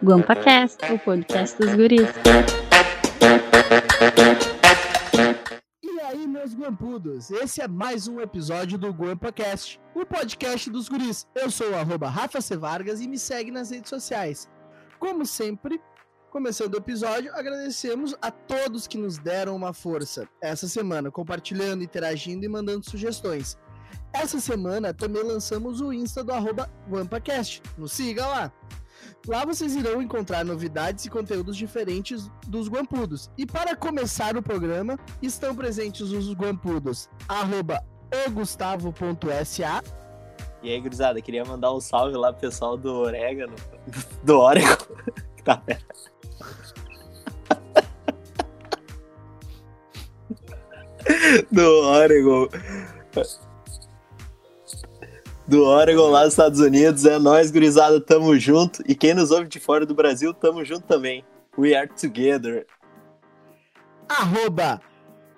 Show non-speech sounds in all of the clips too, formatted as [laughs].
GuampaCast, o podcast dos guris. E aí, meus guampudos, esse é mais um episódio do GuampaCast, o podcast dos guris. Eu sou o arroba Rafa C. Vargas e me segue nas redes sociais. Como sempre, começando o episódio, agradecemos a todos que nos deram uma força essa semana, compartilhando, interagindo e mandando sugestões. Essa semana também lançamos o Insta do arroba GuampaCast. Nos siga lá! Lá vocês irão encontrar novidades e conteúdos diferentes dos Guampudos. E para começar o programa, estão presentes os Guampudos, arroba ogustavo.sa. E aí, gurizada, queria mandar um salve lá pro pessoal do Orégano, [laughs] do Oregon. [laughs] tá [laughs] do Oregon do Oregon lá nos Estados Unidos. É nós, gurizada, tamo junto. E quem nos ouve de fora do Brasil, tamo junto também. We are together. Arroba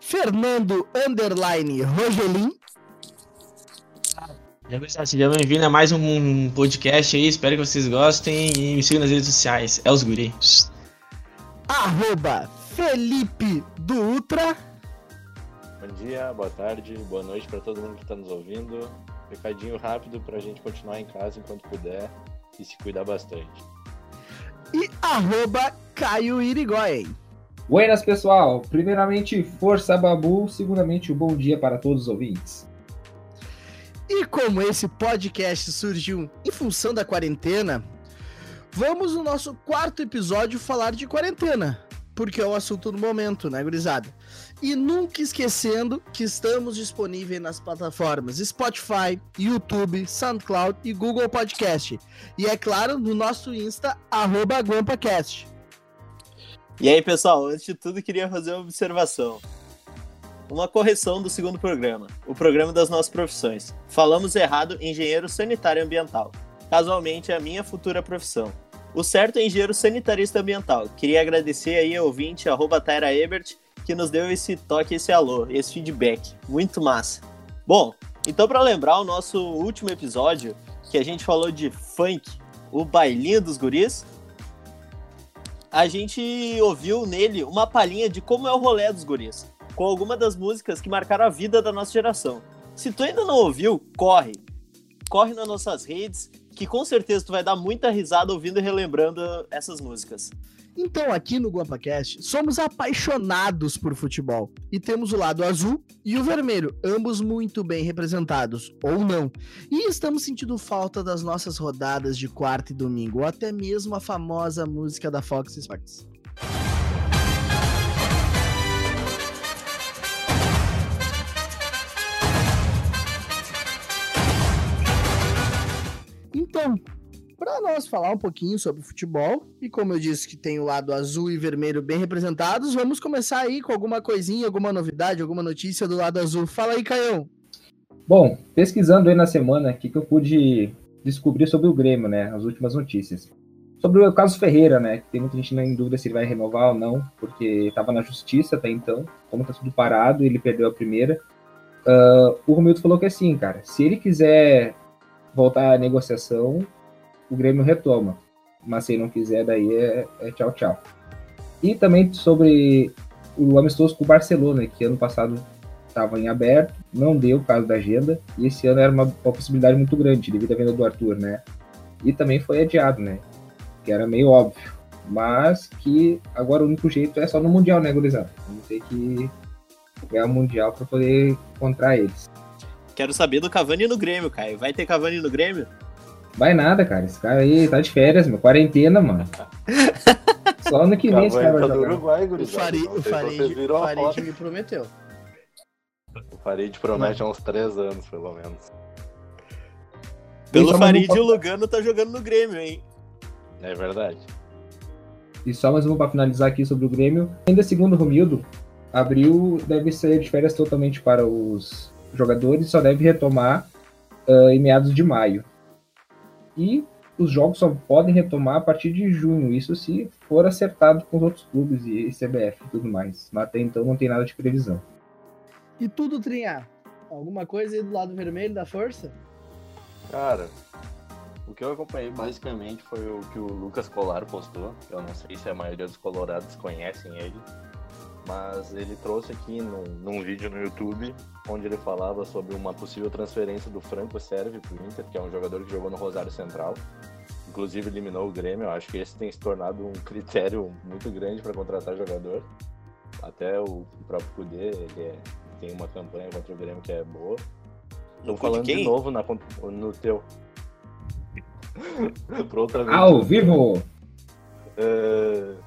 Fernando Underline Rogelin. Seja bem-vindo a mais um podcast aí. Espero que vocês gostem e me sigam nas redes sociais. É os guris. Arroba Felipe do Ultra. Bom dia, boa tarde, boa noite para todo mundo que está nos ouvindo. Recadinho rápido para a gente continuar em casa enquanto puder e se cuidar bastante. E arroba Caio Irigoyen. Buenas, pessoal. Primeiramente, força Babu. Segundamente, um bom dia para todos os ouvintes. E como esse podcast surgiu em função da quarentena, vamos no nosso quarto episódio falar de quarentena, porque é o assunto do momento, né, gurizada? E nunca esquecendo que estamos disponíveis nas plataformas Spotify, YouTube, SoundCloud e Google Podcast. E é claro, no nosso Insta, arroba GuampaCast. E aí, pessoal, antes de tudo, queria fazer uma observação. Uma correção do segundo programa, o programa das nossas profissões. Falamos errado engenheiro sanitário ambiental. Casualmente, é a minha futura profissão. O certo é engenheiro sanitarista ambiental. Queria agradecer aí ao ouvinte, arroba Tyra Ebert, que nos deu esse toque, esse alô, esse feedback. Muito massa. Bom, então para lembrar o nosso último episódio, que a gente falou de funk, o bailinho dos guris, a gente ouviu nele uma palhinha de como é o rolê dos guris, com alguma das músicas que marcaram a vida da nossa geração. Se tu ainda não ouviu, corre. Corre nas nossas redes, que com certeza tu vai dar muita risada ouvindo e relembrando essas músicas. Então, aqui no GuampaCast, somos apaixonados por futebol e temos o lado azul e o vermelho, ambos muito bem representados, ou não. E estamos sentindo falta das nossas rodadas de quarta e domingo, ou até mesmo a famosa música da Fox Sports. Então, para nós falar um pouquinho sobre futebol, e como eu disse que tem o lado azul e vermelho bem representados, vamos começar aí com alguma coisinha, alguma novidade, alguma notícia do lado azul. Fala aí, Caião. Bom, pesquisando aí na semana, o que, que eu pude descobrir sobre o Grêmio, né? As últimas notícias. Sobre o caso Ferreira, né? Tem muita gente em dúvida se ele vai renovar ou não, porque estava na justiça até então, como está tudo parado, ele perdeu a primeira. Uh, o Romildo falou que assim, cara, se ele quiser voltar à negociação, o Grêmio retoma. Mas se não quiser, daí é, é tchau, tchau. E também sobre o amistoso com o Barcelona, que ano passado estava em aberto, não deu caso da agenda, e esse ano era uma, uma, possibilidade muito grande devido à venda do Arthur, né? E também foi adiado, né? Que era meio óbvio. Mas que agora o único jeito é só no Mundial, né, gurizada? Vamos ter que ganhar o Mundial para poder encontrar eles. Quero saber do Cavani no Grêmio, Caio. Vai ter Cavani no Grêmio? Vai nada, cara. Esse cara aí tá de férias, meu. Quarentena, mano. [laughs] Só ano que vem esse cara vai tá jogar. do Uruguai, O. Farid, o Farid, o Farid me prometeu. O Farid promete há uns três anos, pelo menos. Pelo Farid, não- o Lugano tá jogando no Grêmio, hein? É verdade. E só mais uma pra finalizar aqui sobre o Grêmio. Ainda segundo o Romildo, abril deve ser de férias totalmente para os jogadores, só deve retomar ah, em meados de maio. E os jogos só podem retomar a partir de junho, isso se for acertado com os outros clubes e CBF e tudo mais. Mas até então não tem nada de previsão. E tudo, Trinhar? Alguma coisa aí do lado vermelho da força? Cara, o que eu acompanhei basicamente foi o que o Lucas Colar postou. Eu não sei se a maioria dos colorados conhecem ele, mas ele trouxe aqui num, num vídeo no YouTube onde ele falava sobre uma possível transferência do Franco Serve para o Inter, que é um jogador que jogou no Rosário Central. Inclusive eliminou o Grêmio. Eu acho que esse tem se tornado um critério muito grande para contratar jogador. Até o próprio Kudê, ele é- tem uma campanha contra o Grêmio que é boa. No falando de de novo na, no teu. Outra vez. Ao vivo! [laughs]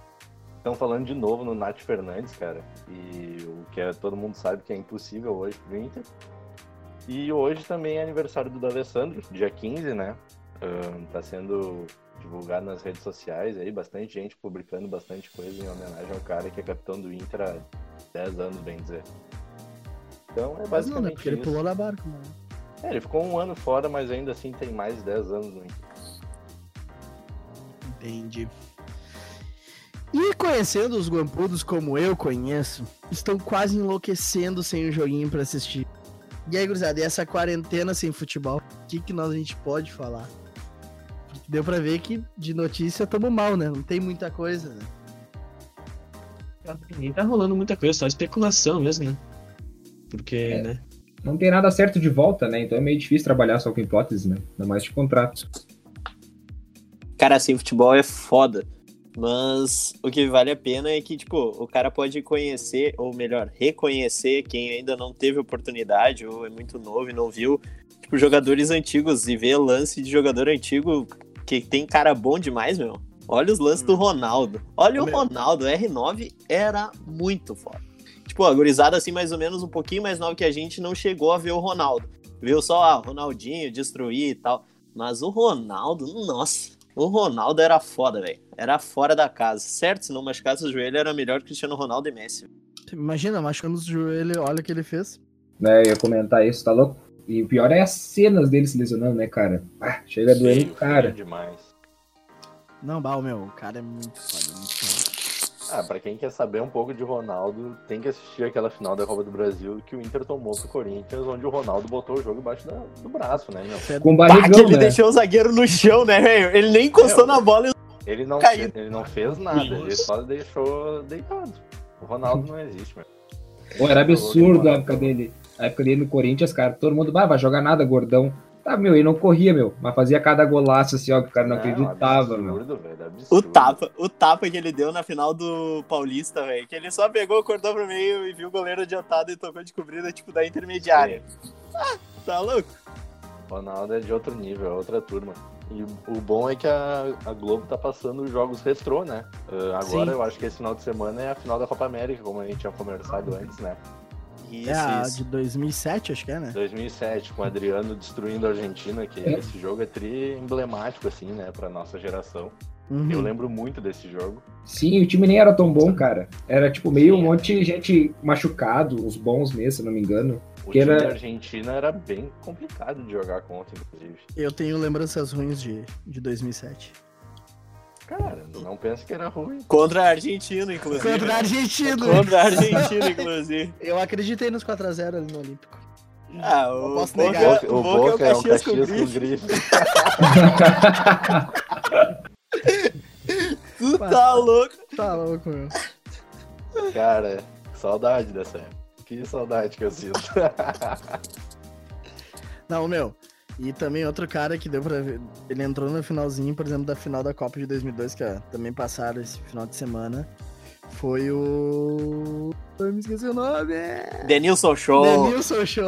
Estão falando de novo no Nath Fernandes, cara. E o que é, todo mundo sabe que é impossível hoje pro Inter. E hoje também é aniversário do D'Alessandro, dia 15, né? Ahn, tá sendo divulgado nas redes sociais aí, bastante gente publicando bastante coisa em homenagem ao cara que é capitão do Inter há 10 anos, bem dizer. Então é não, né? basicamente Porque ele isso. pulou da barca, mano. É, ele ficou um ano fora, mas ainda assim tem mais de 10 anos no Inter. Entendi. E conhecendo os guampudos como eu conheço, estão quase enlouquecendo sem o joguinho pra assistir. E aí, gurizada, e essa quarentena sem futebol, o que, que nós a gente pode falar? Porque deu pra ver que de notícia tamo mal, né? Não tem muita coisa, né? Nem tá rolando muita coisa, só especulação mesmo, né? Porque, É. né? Não tem nada certo de volta, né? Então é meio difícil trabalhar só com hipóteses, né? Ainda mais de contrato. Cara, assim, futebol é foda. Mas o que vale a pena é que, tipo, o cara pode conhecer, ou melhor, reconhecer quem ainda não teve oportunidade, ou é muito novo e não viu, tipo, jogadores antigos e ver lance de jogador antigo que tem cara bom demais, meu. Olha os lances do Ronaldo. Olha o Meu. Ronaldo, R9 era muito foda. Tipo, a gurizada, assim, mais ou menos um pouquinho mais nova que a gente, não chegou a ver o Ronaldo. Viu só, ah, Ronaldinho destruir e tal. Mas o Ronaldo, nossa, o Ronaldo era foda, velho. Era fora da casa. Certo, se não machucasse o joelho, era melhor que Cristiano Ronaldo e Messi. Imagina, machucando os joelhos, olha o que ele fez. Né? Eu ia comentar isso, tá louco? E o pior é as cenas dele se lesionando, né, cara? Ah, chega a doer Feio, no cara. demais. Não, bah, o meu, o cara é muito foda, muito foda. Ah, pra quem quer saber um pouco de Ronaldo, tem que assistir aquela final da Copa do Brasil que o Inter tomou pro Corinthians, onde o Ronaldo botou o jogo embaixo da- do braço, né, meu? Com barrigão, que ele né? deixou o zagueiro no chão, né, velho? Ele nem encostou É, na bola e Ele não, fe- ele não fez nada, ele Nossa. só deixou deitado. O Ronaldo não existe, meu. Pô, era absurdo a época dele. A época dele no Corinthians, cara, todo mundo, vai, vai jogar nada, gordão. Tá, meu, ele não corria, meu, mas fazia cada golaço assim, ó, que o cara não, acreditava, meu. absurdo, velho, o absurdo. tapa, o tapa que ele deu na final do Paulista, velho. Que ele só pegou, cortou pro meio e viu o goleiro adiantado e tocou de cobrida, tipo, da intermediária. Tá louco? O Ronaldo é de outro nível, é outra turma. E o bom é que a, a Globo tá passando os jogos retrô, né? Ah, agora Sim. eu acho que esse final de semana é a final da Copa América, como a gente tinha conversado antes, né? Isso, é a isso. de 2007, acho que é, né? 2007, com o Adriano destruindo a Argentina, que É. esse jogo é tri emblemático, assim, né, pra nossa geração. Uhum. Eu lembro muito desse jogo. Sim, o time nem era tão bom, cara. Era tipo meio Sim. um monte de gente machucado, os bons mesmo, se eu não me engano. O Que time era- da Argentina era bem complicado de jogar contra, inclusive. Eu tenho lembranças ruins de, de 2007. Cara, não pensa que era ruim. Contra a Argentina, inclusive. Contra a Argentina. Contra a Argentina, inclusive. Eu acreditei nos 4x0 ali no Olímpico. Ah, Não o posso Boca, negar. o Boca é o Caxias com grife. grife. [laughs] Tu tá louco? Tá louco, meu. Cara, saudade dessa época. Que saudade que eu sinto. Não, meu. E também outro cara que deu pra ver. Ele entrou no finalzinho, por exemplo, da final da Copa de 2002, que ó, também passaram esse final de semana. Foi o. Eu me esqueci o nome. Denilson Show. Denilson Show.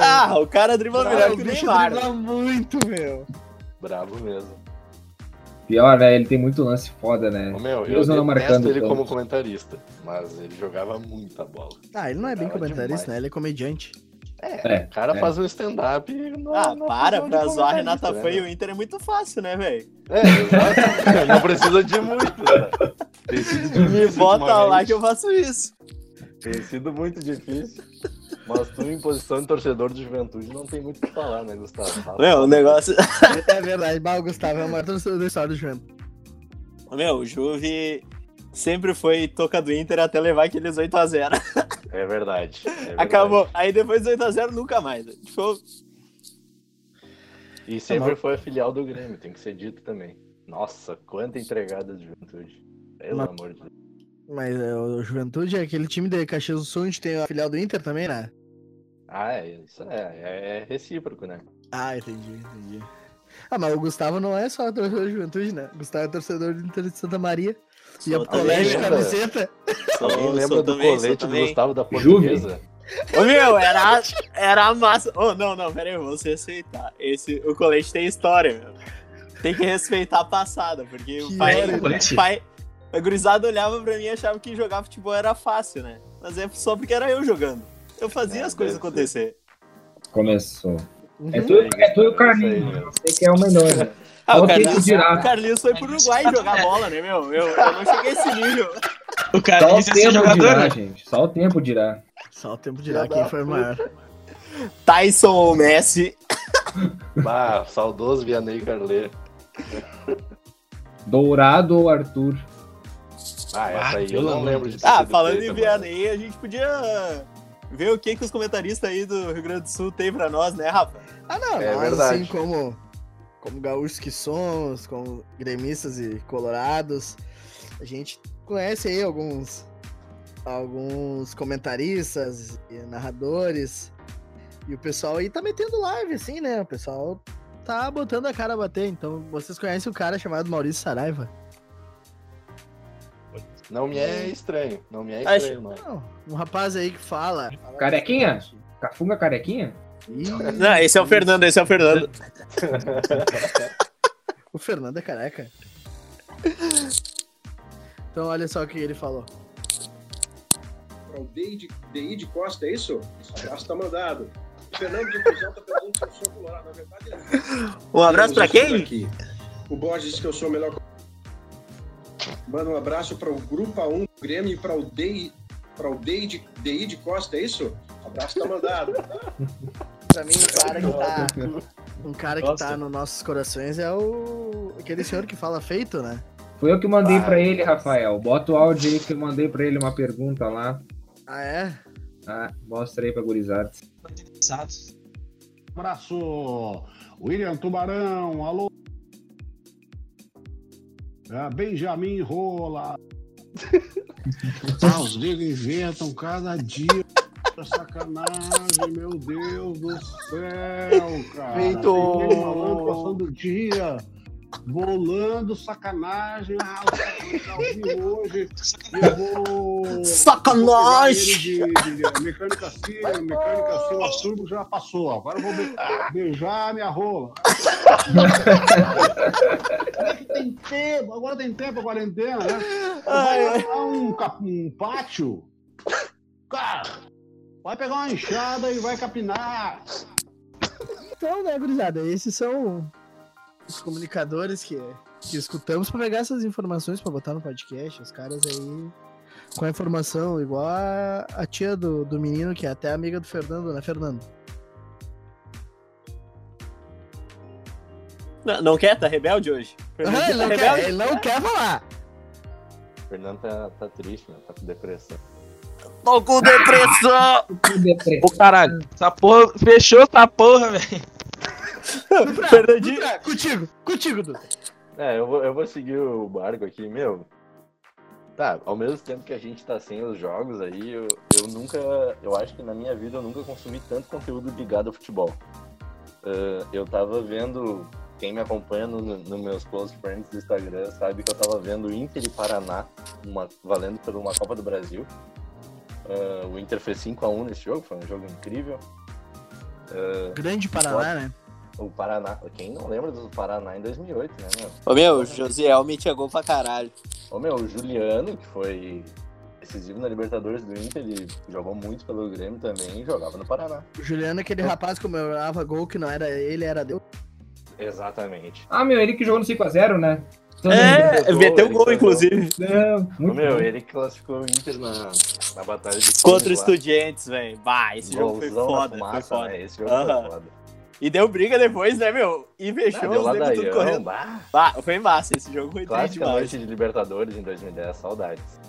Ah, o cara dribla melhor que o Neymar. dribla muito, meu. Bravo mesmo. Pior, né? Ele tem muito lance foda, né? Ô, meu, eu Deus não detesto marcando ele tanto. como comentarista, mas ele jogava muita bola. Ah, ele não é bem comentarista, demais. né? Ele é comediante. É, É, o cara é. faz um stand-up Ah, para, de pra zoar a Renata Fã e né? o Inter é muito fácil, né, velho? É, exato. não precisa de muito. Né? Tem sido Me bota lá que eu faço isso. Tem sido muito difícil. Mas tu, em posição de torcedor de juventude, não tem muito o que falar, né, Gustavo? Fala. Meu, o negócio. [laughs] É verdade, o Gustavo é o maior torcedor da história do Juventus. Meu, o Juve sempre foi toca do Inter até levar aqueles 8x0. É verdade. é verdade. Acabou. Aí depois do 8x0 nunca mais. Tipo, E sempre mas- foi a filial do Grêmio, tem que ser dito também. Nossa, quanta entregada de juventude. Pelo Mas- amor de Deus. Mas é, o Juventude é aquele time de Caxias do Sul, onde tem a filial do Inter também, né? Ah, é, isso é, é, é recíproco, né? Ah, entendi, entendi. Ah, mas o Gustavo não é só torcedor de Juventude, né? O Gustavo é torcedor do Inter de Santa Maria. Ia pro colégio camiseta. Sou- [laughs] Alguém lembra do também, colete do. Gustavo da Juve. Portuguesa? Ô meu, era, era a massa. Ô, não, não, pera aí, você aceitar. Esse, o colete tem história, meu. Tem que respeitar a passada, porque o Que pai, hora, o pai. A gurizada olhava pra mim e achava que jogar futebol era fácil, né? Mas é só porque era eu jogando. Eu fazia É, as coisas acontecer. Começou. É Uhum. tu, é tu e o Carlinhos. meu. Você que é o melhor. né? [laughs] Ah, o Só o tempo Carlinhos, dirá. o Carlinhos foi pro Uruguai jogar bola, né, meu? Eu, eu não cheguei a esse nível. O cara Só o tempo jogador, dirá, né? gente. Só o tempo dirá. Só o tempo dirá quem foi maior. Tyson ou Messi. Bah, saudoso Vianney Carleiro. Dourado ou Arthur? Ah, essa Ah, aí eu pelo não lembro de de ter Ah, falando feita, em mano. Vianney, a gente podia ver o que, que os comentaristas aí do Rio Grande do Sul tem pra nós, né, Rafa? Ah, não, É nós, verdade. assim como, como gaúchos que somos, como gremistas e colorados, a gente conhece aí alguns, alguns comentaristas e narradores. E o pessoal aí tá metendo live, assim, né? O pessoal tá botando a cara a bater. Então, vocês conhecem o cara chamado Maurício Saraiva? Não me é estranho, não me é Acho- estranho, mano. Não, um rapaz aí que fala. fala Carequinha? Cafunga carequinha? Não, esse é o Fernando, esse é o Fernando. O Fernando é careca. Então, olha só o que ele falou. Para o DI de, de Costa, é isso? Abraço tá mandado. O Fernando de Cruzão tá perguntando se eu sou colorado. Na verdade, ele- Um abraço pra Temos quem? aqui. O Borges disse que eu sou o melhor. Manda um abraço para o Grupo A1 do Grêmio e para o DI, para o DI de, DI de Costa, é isso? Abraço tá mandado. Pra mim, um cara que tá. Um cara que Nossa. tá nos nossos corações é o. aquele senhor que fala feito, né? Foi eu que mandei Ah, pra ele, Rafael. Bota o áudio aí que eu mandei pra ele uma pergunta lá. Ah, é? Ah, mostra aí pra gurizada. Abraço, William Tubarão, alô. Ah, Benjamin Rola. [laughs] ah, os negros inventam cada dia. Sacanagem, meu Deus do céu, cara. Feito. Falando, passando o dia, bolando sacanagem. Ah, o sacanagem tá hoje. Eu vou. Sacanagem! Vou ele de, de mecânica Cia, mecânica Cia Turbo já passou. Agora eu vou be- beijar minha rola. É que tem tempo, agora tem tempo a quarentena, né? Ai, Vai lá um, um pátio. Cara, vai pegar uma enxada e vai capinar. Então, né, gurizada? Esses são os comunicadores que, que escutamos pra pegar essas informações pra botar no podcast. Os caras aí com a informação, igual a, a tia do, do menino, que é até amiga do Fernando, né, Fernando? Não, não quer? Tá rebelde hoje? Fernando Ah, ele, tá não rebelde? quer, ele não quer falar. O Fernando tá, tá triste, né? Tá com depressão. Tô com depressão! Ô, caralho. Essa porra, fechou essa porra, velho. Fernandinho. Contigo, contigo, Dutra. É, eu vou, eu vou seguir o barco aqui, meu. Tá, ao mesmo tempo que a gente tá sem os jogos aí, eu, eu nunca. Eu acho que na minha vida eu nunca consumi tanto conteúdo ligado ao futebol. Ah, eu tava vendo. Quem me acompanha nos no meus close friends do Instagram sabe que eu tava vendo Inter e Paraná uma, valendo por uma Copa do Brasil. Ah, o Inter fez 5x1 nesse jogo, foi um jogo incrível. Ah, Grande Paraná, né? o Paraná, quem não lembra do Paraná em 2008, né, meu? Ô meu, o Josiel me chegou pra caralho. Ô meu, o Juliano, que foi decisivo na Libertadores do Inter, ele jogou muito pelo Grêmio também e jogava no Paraná. O Juliano, aquele rapaz que comemorava gol que não era ele, era Deus. Exatamente. Ah, meu, ele que jogou no 5x0, né? Tô É, gol, meteu gol, inclusive. Não, muito meu, bom. ele que classificou o Inter na, na batalha de Contra lá. estudiantes, velho. Bah, esse jogo foi foda, foi fumaça, foda. Né? Esse jogo Aham. foi foda. E deu briga depois, né, meu? E Ah, fechou deu os negros tudo correndo. bah, Bah, foi massa, esse jogo foi triste demais. noite de Libertadores em 2010, saudades.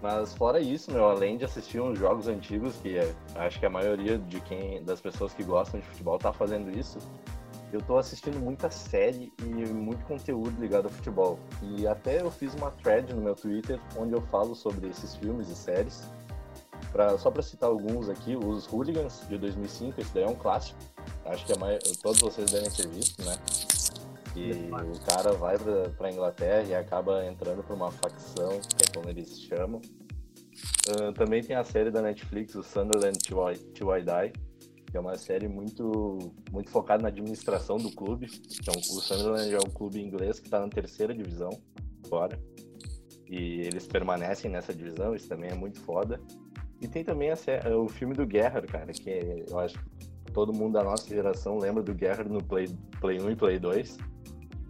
Mas fora isso, meu, além de assistir uns jogos antigos, que é, acho que a maioria de quem das pessoas que gostam de futebol tá fazendo isso, eu tô assistindo muita série e muito conteúdo ligado ao futebol. E até eu fiz uma thread no meu Twitter onde eu falo sobre esses filmes e séries. Pra, só para citar alguns aqui, os Hooligans de 2005, esse daí é um clássico. Acho que a maioria, todos vocês devem ter visto, né? Que o cara vai pra, pra Inglaterra e acaba entrando pra uma facção, que é como eles chamam. Ah, também tem a série da Netflix, o Sunderland Till I, Till I Die, que é uma série muito, muito focada na administração do clube. Um, o Sunderland é um clube inglês que está na terceira divisão fora. E eles permanecem nessa divisão, isso também é muito foda. E tem também a o filme do Gerrard, cara, que eu acho que todo mundo da nossa geração lembra do Gerrard no Play, Play 1 e Play 2,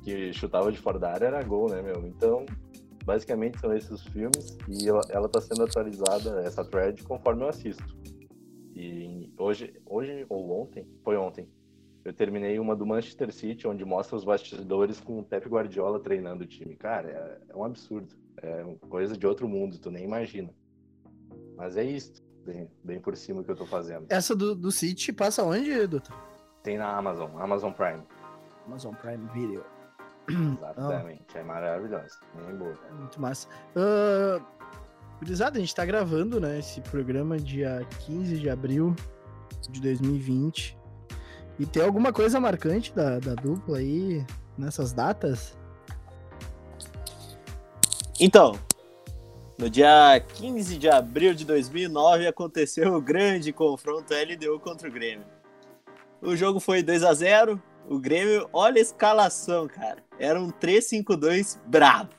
que chutava de fora da área era gol, né, meu? Então, basicamente são esses filmes e ela, ela tá sendo atualizada, essa thread, conforme eu assisto. E hoje, hoje ou ontem, foi ontem, eu terminei uma do Manchester City, onde mostra os bastidores com o Pep Guardiola treinando o time. Cara, é, é um absurdo. É uma coisa de outro mundo, tu nem imagina. Mas é isso, bem, bem por cima que eu tô fazendo. Essa do, do City passa onde, doutor? Tem na Amazon, Amazon Prime. Amazon Prime Video. Exatamente, é maravilhoso. Bem boa. É muito massa. Uh, gurizada, a gente tá gravando, né, esse programa dia 15 de abril de 2020. E tem alguma coisa marcante da, da dupla aí nessas datas? Então, no dia 15 de abril de 2009 aconteceu o grande confronto LDU contra o Grêmio. O jogo foi 2 a 0 o Grêmio, olha a escalação, cara. Era um 3-5-2 brabo.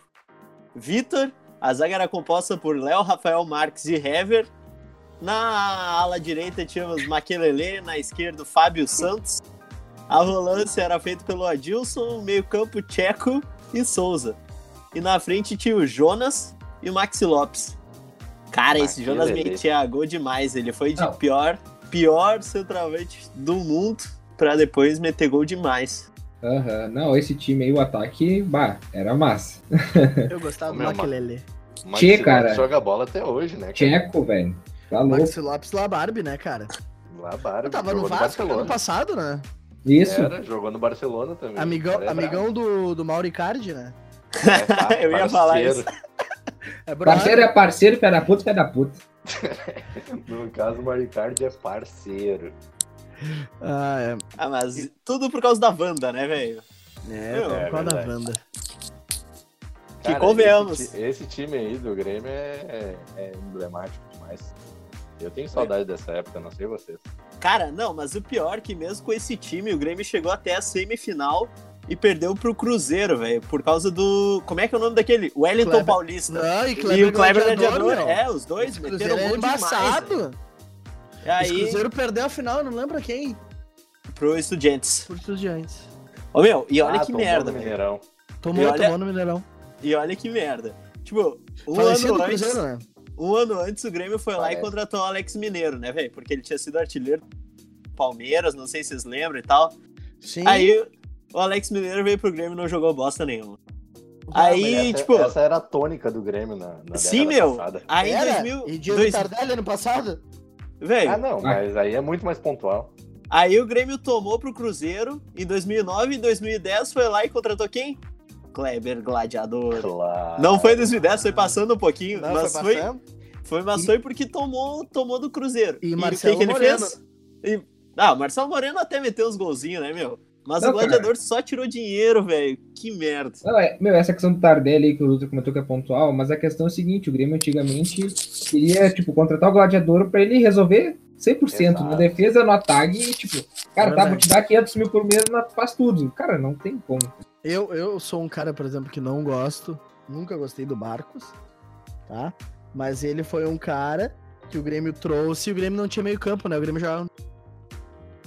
Vitor, a zaga era composta por Léo, Rafael Marques e Hever. Na ala direita tínhamos Maquelele, na esquerda o Fábio Santos. A volância era feita pelo Adilson, meio-campo Tcheco e Souza. E na frente tinha o Jonas e o Maxi Lopes. Cara, esse Jonas Maquelele. metia gol demais. Ele foi de Não. pior, pior centroavante do mundo pra depois meter gol demais. Aham, Não, esse time aí, o ataque, bah, era massa. [laughs] Eu gostava do. Mas Tchê, cara. Joga bola até hoje, né? Tcheco, velho. Tá louco. Maxi Lopes lá Barbie, né, cara? Lá, Bárbara, Eu tava no Vasco ano Barcelona. passado, né? Isso. Era, jogou no Barcelona também. Amigão, é amigão do, do Mauricardi, né? É, tá, [laughs] Eu ia falar isso. É. Parceiro é parceiro, pé da puta, pé da puta. [laughs] No caso, o Maricardi é parceiro. [laughs] Ah, é. Ah, mas tudo por causa da Wanda, né, velho? É, Meu, por é causa da. Wanda. Que convenhamos. Esse, esse time aí do Grêmio é, é- é emblemático demais. Eu tenho saudade dessa época, não sei vocês. Cara, não, mas o pior é que mesmo com esse time, o Grêmio chegou até a semifinal e perdeu pro Cruzeiro, velho. Por causa do. Como é que é o nome daquele? Wellington Kleber- Paulista. Não, e, e o Kleber Gladiador. meu. É, os dois meteram Cruzeiro é gol demais. E aí, Esse Cruzeiro perdeu a final, não lembra quem? pro Estudiantes. Por estudiantes. Ô, meu, e olha Ah, que tomou merda. Mineirão. Tomou, E olha- tomou no Mineirão. E olha que merda. Tipo, um Falecido ano antes. Cruzeiro, né? Um ano antes, o Grêmio foi lá e contratou o Alex Mineiro, né, velho? Porque ele tinha sido artilheiro do Palmeiras, não sei se vocês lembram e tal. Sim. Aí o Alex Mineiro veio pro Grêmio e não jogou bosta nenhuma. Aí, essa, tipo, essa era a tônica do Grêmio na, na sim, meu. passada. Aí em Era? 2000. E Diego dois- Tardelli ano passado? Velho, Ah, não, mas aí é muito mais pontual. aí o Grêmio tomou pro Cruzeiro em 2009 em 2010 foi lá e contratou quem? Kleber Gladiador. Claro. Não foi em 2010, foi passando um pouquinho, Não, mas foi foi, passando. foi, mas E- foi porque tomou, tomou do Cruzeiro. E o Marcelo que, que ele Moreno. fez? E- ah, o Marcelo Moreno até meteu uns golzinhos, né, meu? Mas Não, o Gladiador só tirou dinheiro, velho. Que merda. Não, é, meu, essa questão do Tardelli aí que o Lúcio comentou que é pontual, mas a questão é a seguinte, o Grêmio antigamente queria, tipo, contratar o Gladiador pra ele resolver 100% na Exato. defesa, no ataque, e, tipo, cara, tá, Verdade. vou te dar 500 mil por mês, mas faz tudo. Cara, não tem como. Eu, eu sou um cara, por exemplo, que não gosto, nunca gostei do Barcos, tá? Mas ele foi um cara que o Grêmio trouxe e o Grêmio não tinha meio campo, né? O Grêmio jogava.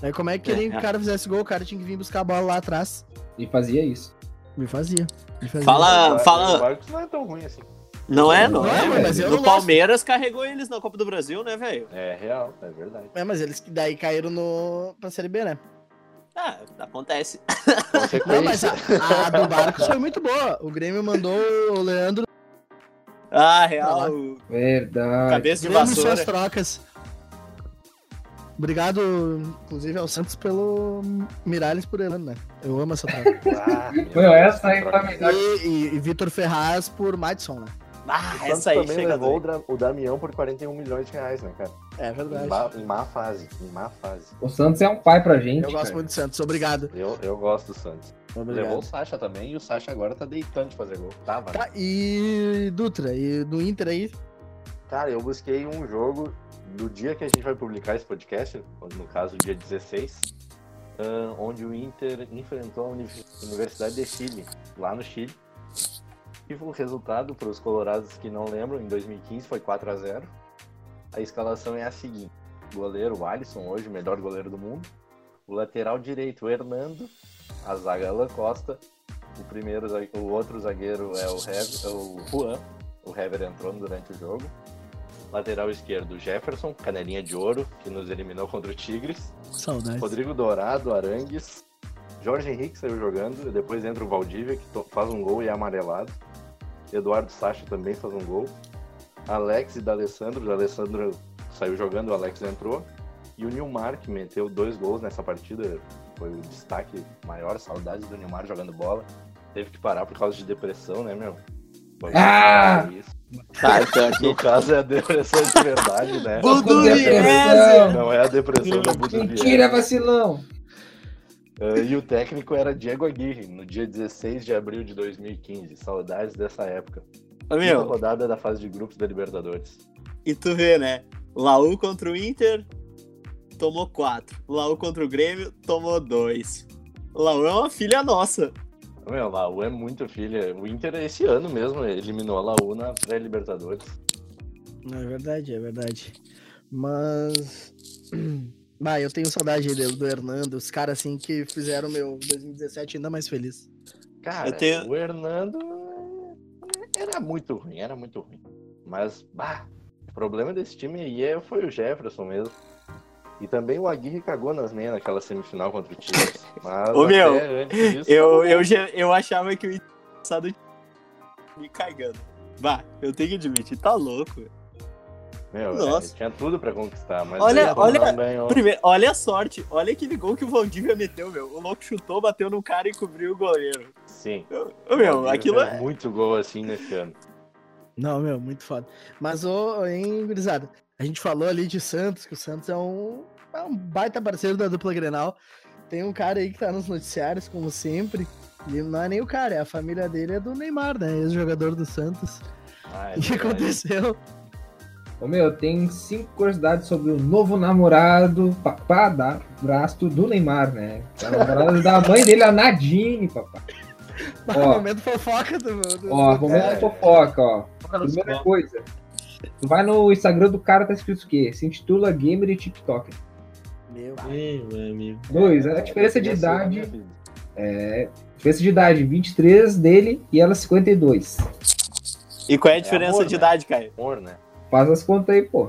Aí como é que É, queria que é. o cara fizesse gol? O cara tinha que vir buscar a bola lá atrás. E fazia isso. Me fazia. Me fazia. Fala- O fala- Marcos não é tão ruim assim. Não é, não, Não é, é, mas eu No não gosto. Palmeiras carregou eles na Copa do Brasil, né, velho? É real, é verdade. É, mas eles que daí caíram no... pra Série B, né? Ah, acontece. [laughs] Não, mas a, a do Barcos foi muito boa. O Grêmio mandou o Leandro Ah, real. o Verdade. Cabeça de Grêmio e suas vassoura. trocas. Obrigado, inclusive, ao Santos pelo Miralles por Elano, né? Eu amo essa troca. [laughs] Ah, Meu, essa aí tá melhor. e e, e Vitor Ferraz por Madison, né? Ah, O essa aí também chega levou o, Damião por 41 milhões de reais, né, cara? É Em verdade. má, em má fase, em má fase. O Santos é um pai pra gente. Eu gosto cara. muito do Santos, obrigado. Eu, eu gosto do Santos. Levou Obrigado. o Sacha também e o Sacha agora tá deitando de fazer gol. Tava, né? Tá, e Dutra, e do Inter aí? Cara, eu busquei um jogo do dia que a gente vai publicar esse podcast, no caso, dia 16, ah, onde o Inter enfrentou a Uni- Universidade de Chile, lá no Chile. E o resultado, para os colorados que não lembram, em 2015 foi 4 a 0 A escalação é a seguinte: goleiro, Alisson, hoje o melhor goleiro do mundo. O lateral direito, o Hernando. A zaga, Alan Costa. O, primeiro, o outro zagueiro é o, Hever, é o Juan. O Hever entrou durante o jogo. Lateral esquerdo, Jefferson, canelinha de ouro, que nos eliminou contra o Tigres. Saudades. Rodrigo Dourado, Arangues. Jorge Henrique saiu jogando. Depois entra o Valdívia, que faz um gol e é amarelado. Eduardo Sacha também faz um gol. Alex e D'Alessandro. O D'Alessandro saiu jogando, o Alex entrou. E o Nilmar, que meteu dois gols nessa partida. Foi o destaque maior. Saudades do Nilmar jogando bola. Teve que parar por causa de depressão, né, meu? Vamos Ah! isso. Tá, [laughs] então aqui. No caso é a depressão de verdade, né? Budu depressão. Não é a depressão da Budu Mentira, vacilão. Uh, e o técnico era Diego Aguirre, no dia 16 de abril de 2015. Saudades dessa época. Ô, Quinta meu, rodada da fase de grupos da Libertadores. e tu vê, né? Laú contra o Inter, tomou quatro. Laú contra o Grêmio, tomou dois. Laú é uma filha nossa. Meu, a Laú é muito filha. O Inter, esse ano mesmo, eliminou a Laú na pré-Libertadores. É verdade, é verdade. Mas. [clears throat] Bah, eu tenho saudade do, do Hernando, os caras assim que fizeram o meu 2017 ainda mais feliz. Cara, tenho- o Hernando era muito ruim, era muito ruim. Mas, bah, o problema desse time aí é- foi o Jefferson mesmo. E também o Aguirre cagou nas meias naquela semifinal contra o Tigres. Mas Ô, meu, disso, Eu, eu, já- eu achava que o passado me cagando. Bah, eu tenho que admitir, tá louco. Meu, Nossa. é, tinha tudo pra conquistar, mas Olha- olha- Primeiro, olha a sorte, olha aquele gol que o Valdívia meteu, meu. O louco chutou, bateu no cara e cobriu o goleiro. sim. Ô, meu, aquilo é. muito gol assim nesse ano. Não, meu, muito foda. Mas, ô, hein, gurizada, a gente falou ali de Santos, que o Santos é um, é um baita parceiro da dupla Grenal. Tem um cara aí que tá nos noticiários, como sempre. E não é nem o cara, é a família dele é do Neymar, né? Ex-jogador do Santos. Ah, é O que aconteceu? Ô, meu, tem cinco curiosidades sobre o novo namorado, papadrasto do Neymar, né? Que é a namorada da mãe dele, a Nadine, papai. [laughs] Ó. momento fofoca do. do Ó, momento cara. fofoca, ó. Primeira coisa. Tu vai no Instagram do cara, tá escrito o quê? Se intitula Gamer e TikToker. Meu, meu amigo. Dois, a diferença de Essa é a minha idade. É. Diferença de idade, 23 dele e ela 52. E qual é a diferença amor, de né? idade, Caio? Amor, né? Faz as contas aí, pô.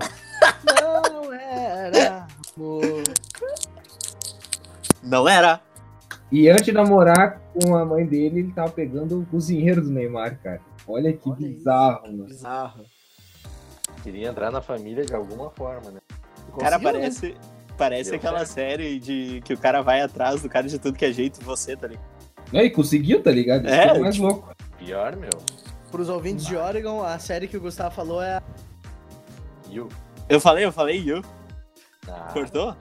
não era. amor. Não era. E antes de namorar com a mãe dele, ele tava pegando o cozinheiro do Neymar, cara. Olha que Olha bizarro, mano. Bizarro. Queria entrar na família de alguma forma, né? Cara, né? parece, parece Deu aquela certo. série de que o cara vai atrás do cara de tudo que é jeito, você, tá ligado? E aí, conseguiu, tá ligado? Isso É, é o mais tipo- louco. Pior, meu. Pros ouvintes de Oregon, a série que o Gustavo falou é. E o. Eu falei, eu falei, you. Ah, Cortou?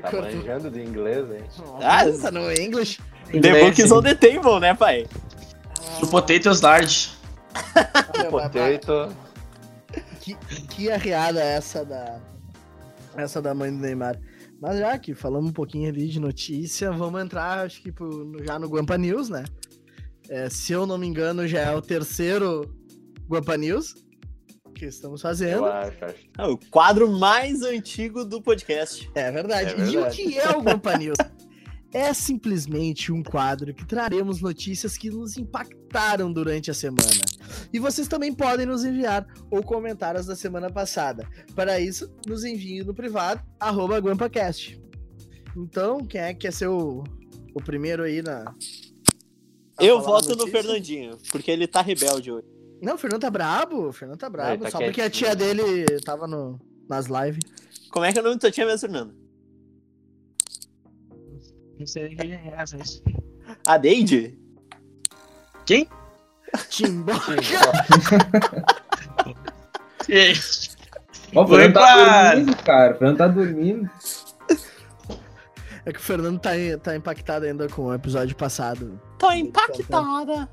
tá Cortou. manjando de inglês, hein? Ah, tá no English. The book is on the table, né, pai? [laughs] O Potatoes Large. Meu, Potato. Que, que arreada essa da. Essa da mãe do Neymar. Mas já que falamos um pouquinho ali de notícia, vamos entrar, acho que pro- no- já no Guampa News, né? É, se eu não me engano, já é o terceiro Guampa News que estamos fazendo. Eu acho, acho. É o quadro mais antigo do podcast. É verdade. É E o verdade. que é o Guampa News? [laughs] É simplesmente um quadro que traremos notícias que nos impactaram durante a semana. E vocês também podem nos enviar ou comentar as da semana passada. Para isso, nos enviem no privado, arroba GuampaCast. Então, quem é que quer ser o, primeiro aí na. Eu voto no? Fernandinho, porque ele tá rebelde hoje. Não, o Fernando tá brabo, o Fernando tá brabo. tá só porque a quietinho. tia dele tava no, nas lives. Como é que é o nome da tua tia mesmo, Fernando? Não sei nem quem é essa. isso. A Deide? Quem? Timbo. [laughs] Ó, o Fernando tá dormindo, cara. O Fernando tá dormindo. É que o Fernando tá, tá impactado ainda com o episódio passado. Tô impactada.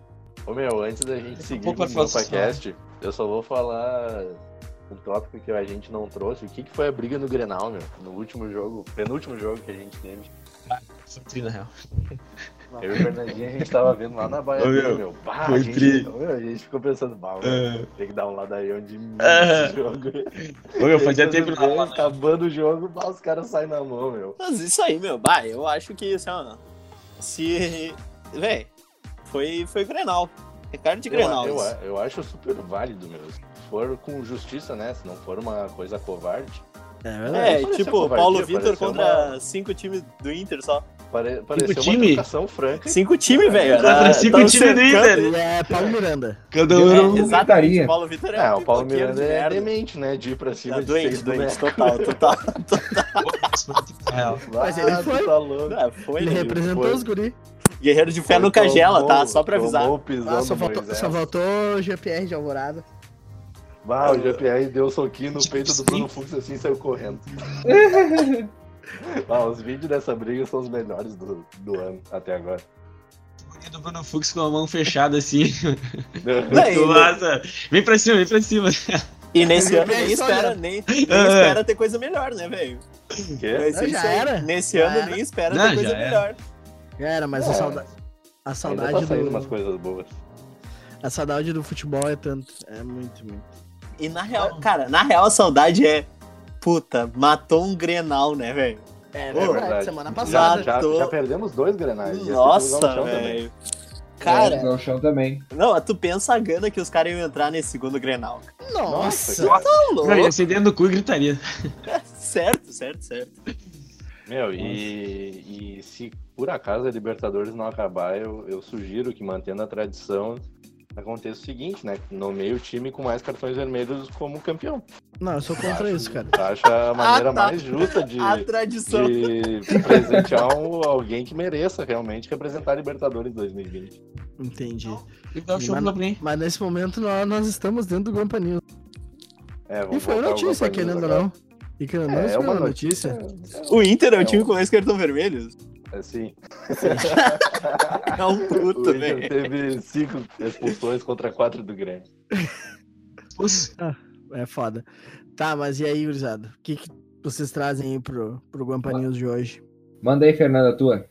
Ô meu, antes da gente seguir com o podcast, eu só vou falar um tópico que a gente não trouxe. O que, que foi a briga no Grenal, meu? No último jogo, penúltimo jogo que a gente teve. Foi tri, na real. Eu e o Fernandinho, a gente tava vendo lá na Baia Ô, meu, meu. Bah, foi a, gente, tri. meu, a gente ficou pensando, bah, É. meu, tem que dar um ladaião de mim É. nesse jogo. Ô, meu, aí, fazia tempo vê, lá. Acabando o jogo, bah, os caras saem na mão, meu. Mas isso aí, meu. Bah, eu acho que, assim, ó, se... Véi, foi, foi Grenal. É cara de Grenal Eu, isso. eu, eu acho super válido, meu. Se for com justiça, né? Se não for uma coisa covarde. É É, tipo, Paulo Vitor contra uma- cinco times do Inter só. Pare, pareceu uma time? trocação franca. Cinco times, velho. Contra cinco times Inter. E é Paulo Miranda. Cada um É, um. exatamente. O Paulo Vitor é, É, o Paulo Miranda é merda. demente, né? De ir pra cima Tá de doente, seis doente, total, total. Na real. [laughs] Mas ele Ah, tu foi. Tá louco. Não, foi, Ele né? representou foi. os guri. Guerreiro de fé no Cagela, tá? Só pra avisar. Ah, só faltou, só faltou o GPR de Alvorada. Bah, o GPR deu um soquinho no peito do Bruno Fux assim e saiu correndo. [laughs] [laughs] Ah, os vídeos dessa briga são os melhores do, do ano até agora. O do Bruno Fux com a mão fechada assim. [laughs] E- [laughs] Nossa, vem pra cima, vem pra cima. E nesse ano É nem espera, olha. nem, nem É. espera ter coisa melhor, né, velho? Já era. Nesse Já ano era. nem espera Não, ter coisa já era. melhor. Era, mas a É. saudade. A Ainda saudade tá saindo do. umas coisas boas. A saudade do futebol é tanto. É muito, muito. E na real, cara, na real a saudade é. Puta, matou um grenal, né, velho? É Pô, verdade, semana Já, passada. já, tô- já perdemos dois grenais. Nossa, velho. É, Cara, o chão também. não, tu pensa a gana que os caras iam entrar nesse segundo grenal. Nossa! Nossa, Tá louco. Cara, ia ser dentro do cu e gritaria. [laughs] Certo, certo, certo. Meu, e, e se por acaso a Libertadores não acabar, eu, eu sugiro que, mantendo a tradição, aconteça o seguinte, né? Nomeie o time com mais cartões vermelhos como campeão. Não, eu sou contra isso, cara. Acho a maneira Ah, tá. mais justa de, [laughs] A tradição. de presentear um- alguém que mereça realmente representar a Libertadores 2020. Entendi. E dá o show Mas, mas nesse momento nós, nós estamos dentro do Guampa News. É, vamos E foi notícia, querendo ou não. E querendo ou não, É, isso é foi uma notícia. notícia. O Inter é o É time com mais cartão vermelhos? Assim, [laughs] É um puto, velho. teve cinco expulsões contra quatro do Grêmio. É foda. Tá, mas e aí, gurizada? O que, que vocês trazem aí pro, pro Guampa News de hoje? Manda aí, Fernanda, a tua.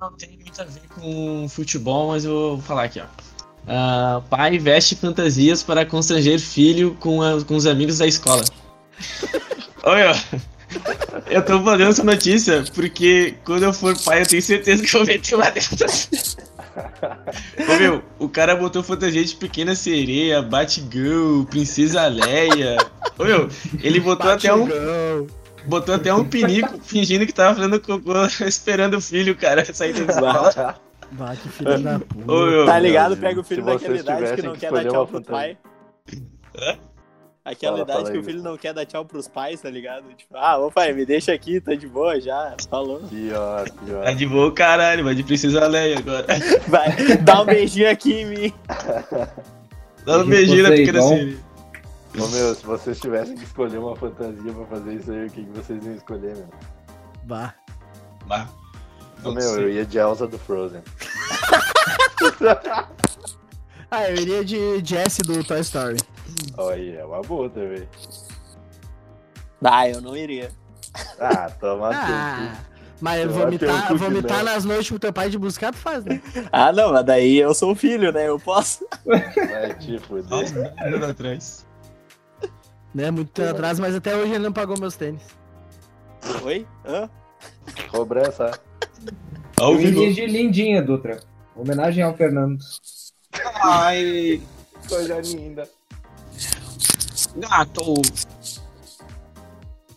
Não tem muito a ver com futebol, mas eu vou falar aqui, ó. Ah, pai veste fantasias para constranger filho com, a- com os amigos da escola. [laughs] Olha, eu tô fazendo essa notícia porque quando eu for pai eu tenho certeza que eu vou meter uma dessas. Ô meu, o cara botou fantasia de pequena sereia, Batgirl, Princesa Leia. Ô meu, ele botou até um botou até um pinico fingindo que tava fazendo cocô, esperando o filho, cara, sair da escola. Bah, que filho da puta. Ô, meu, Tá ligado? Pega o filho daquela idade que não que quer dar tchau pro pai. Aquela Fala, idade fala que aí, o filho não quer dar tchau pros pais, tá ligado? Tipo, ah, ô pai, me deixa aqui, tá de boa já. Falou. Pior, pior. Tá de boa, caralho, vai de Princesa Leia agora. [laughs] Vai, dá um beijinho aqui em mim. Dá um beijinho na vocês, pequena sereia. Ô, meu, se vocês tivessem que escolher uma fantasia pra fazer isso aí, o que, que vocês iam escolher, meu? Bah. Bah. Ô, meu, eu ia de Elsa do Frozen. [laughs] Ah, eu iria de Jesse do Toy Story. Olha, é uma boa também. Ah, eu não iria. Ah, toma Ah, mas Eu vomitar, eu vomitar não. nas noites pro teu pai de buscar, tu faz, né? [laughs] Ah, não, mas daí eu sou o filho, né? Eu posso. Fuder. Nossa, anos atrás. né? Muito tempo atrás, mas até hoje ele não pagou meus tênis. Oi? Hã? Cobrança. Ao Eu vivo. iria de Lindinha, Dutra. Homenagem ao Fernando. Ai, Coisa linda. Gato.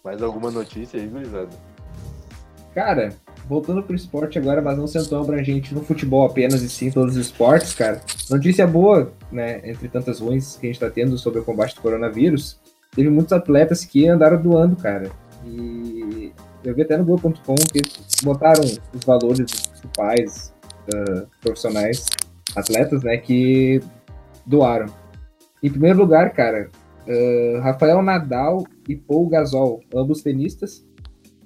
Mais alguma notícia aí, gurizada? Cara, voltando pro esporte agora, mas não sendo tão abrangente no futebol apenas e sim em todos os esportes, cara. Notícia boa, né? Entre tantas ruins que a gente tá tendo sobre o combate do coronavírus, teve muitos atletas que andaram doando, cara. E eu vi até no Globo.com que botaram os valores dos principais uh, profissionais, atletas, né, que doaram. Em primeiro lugar, cara, uh, Rafael Nadal e Paul Gasol, ambos tenistas.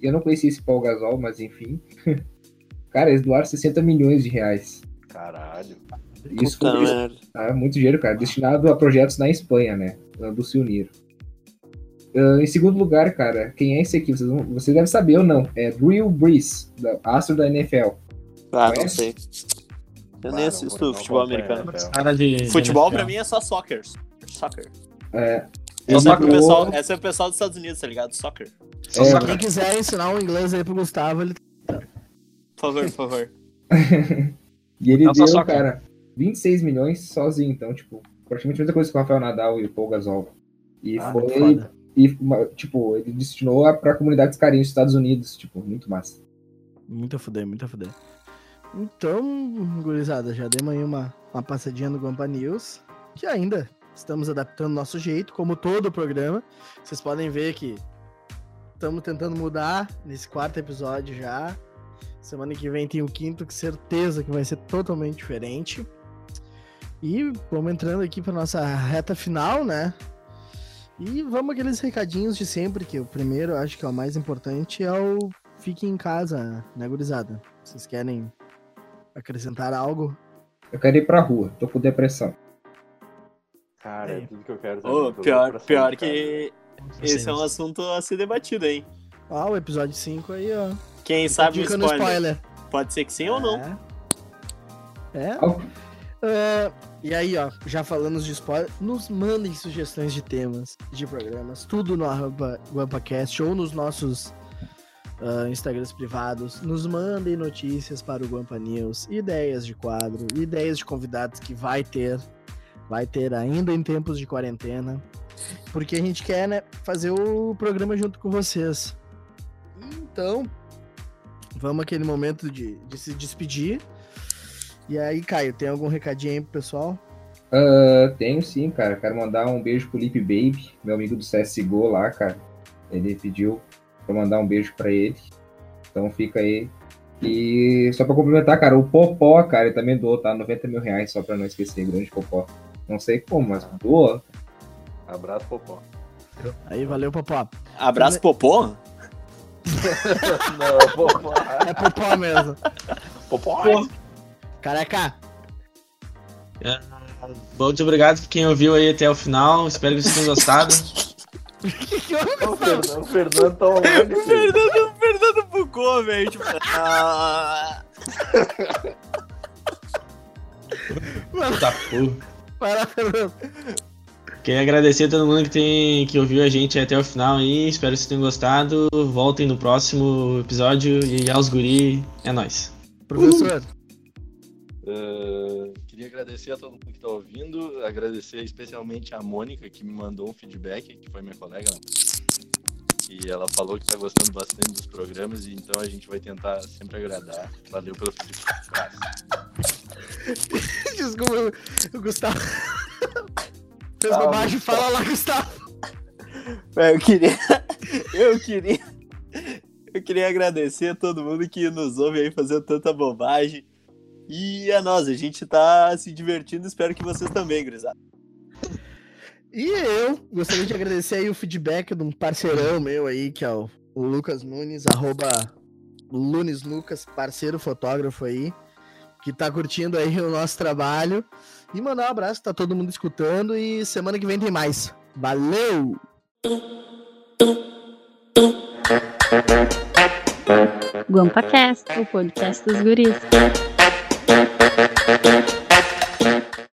Eu não conheci esse Paul Gasol, mas enfim. [laughs] cara, eles doaram 60 milhões de reais. Caralho. Isso Puta foi merda. ah, muito dinheiro, cara. Destinado a projetos na Espanha, né? Ambos se uniram. Ah, em segundo lugar, cara, quem é esse aqui? Vocês, vão- vocês devem saber ou não. É Drew Brees, da astro da NFL. Ah, não sei. Eu nem Ah, assisto futebol americano. NFL. Cara de. Futebol de pra mim é só soccer. Soccer. É, Essa é, pro pessoal, essa é o pessoal dos Estados Unidos, tá ligado? Soccer. Só É, soccer. Quem quiser ensinar um inglês aí pro Gustavo, ele Por favor, por favor. [laughs] E ele Não, só deu, soccer. cara, 26 milhões sozinho. Então, tipo, praticamente a mesma coisa que o Rafael Nadal e o Paul Gasol. E Ah, foi. E, tipo, ele destinou a- pra comunidade dos carinhos dos Estados Unidos. Tipo, muito massa. Muito a fuder, muito a fuder. Então, gurizada, já demos aí uma, uma passadinha no Guampa News, que ainda estamos adaptando nosso jeito, como todo o programa. Vocês podem ver que estamos tentando mudar nesse quarto episódio já. Semana que vem tem o quinto, que certeza que vai ser totalmente diferente. E vamos entrando aqui para nossa reta final, né? E vamos aqueles recadinhos de sempre, que o primeiro, acho que é o mais importante, é o fique em casa, né, gurizada? Vocês querem acrescentar algo? Eu quero ir pra rua, tô com depressão. Cara, é tudo que eu quero. Também, tô pior, pior que esse é um assunto a ser debatido, hein? Ó, o episódio 5 aí, ó. Quem sabe o spoiler. spoiler. Pode ser que sim ou não. É. É. É, e aí, ó, já falando de spoiler, nos mandem sugestões de temas, de programas, tudo no arroba GuampaCast ou nos nossos ah, Instagrams privados. Nos mandem notícias para o Guampa News, ideias de quadro, ideias de convidados que vai ter, vai ter ainda em tempos de quarentena. Porque a gente quer, né, fazer o programa junto com vocês. Então, vamos aquele momento de, de se despedir. E aí, Caio, tem algum recadinho aí pro pessoal? Ah, tenho sim, cara. Quero mandar um beijo pro Lip Baby, meu amigo do CSGO lá, cara. Ele pediu pra mandar um beijo pra ele. Então fica aí. E só pra complementar, cara, o Popó, cara, ele também doou, tá? 90 mil reais, só pra não esquecer, grande Popó. Não sei como, mas doa. Abraço, Popó. Aí, valeu, Popó. Abraço, Popô? [laughs] Não, Popó. É Popó mesmo. Popó. Careca, Bom, muito obrigado por quem ouviu aí até o final. Espero que vocês tenham gostado. o que que houve, O? Fernando, o Fernando tá online, filho. Fernando, Fernando Pucô, velho. Tipo, [laughs] ah, Tá porra. Vai lá, Fernando. Queria agradecer a todo mundo que, tem, que ouviu a gente até o final aí. Espero que vocês tenham gostado. Voltem no próximo episódio e aos guri. É nóis. Professor, Uh, queria agradecer a todo mundo que está ouvindo, agradecer especialmente a Mônica que me mandou um feedback, que foi minha colega, né? E ela falou que está gostando bastante dos programas, e então a gente vai tentar sempre agradar. Valeu pelo feedback. Desculpa, o Gustavo. Fez Ah, bobagem, Gustavo. fala lá, Gustavo. eu queria. Eu queria. Eu queria agradecer a todo mundo que nos ouve aí fazendo tanta bobagem. E a nós, a gente tá se divertindo, espero que vocês também, gurizada. E eu gostaria de agradecer aí o feedback de um parceirão meu aí, que é o, o Lucas Nunes, arroba Lunes Lucas, parceiro fotógrafo aí, que tá curtindo aí o nosso trabalho. E mandar um abraço, tá todo mundo escutando e semana que vem tem mais. Valeu! GuampaCast, o podcast dos guris.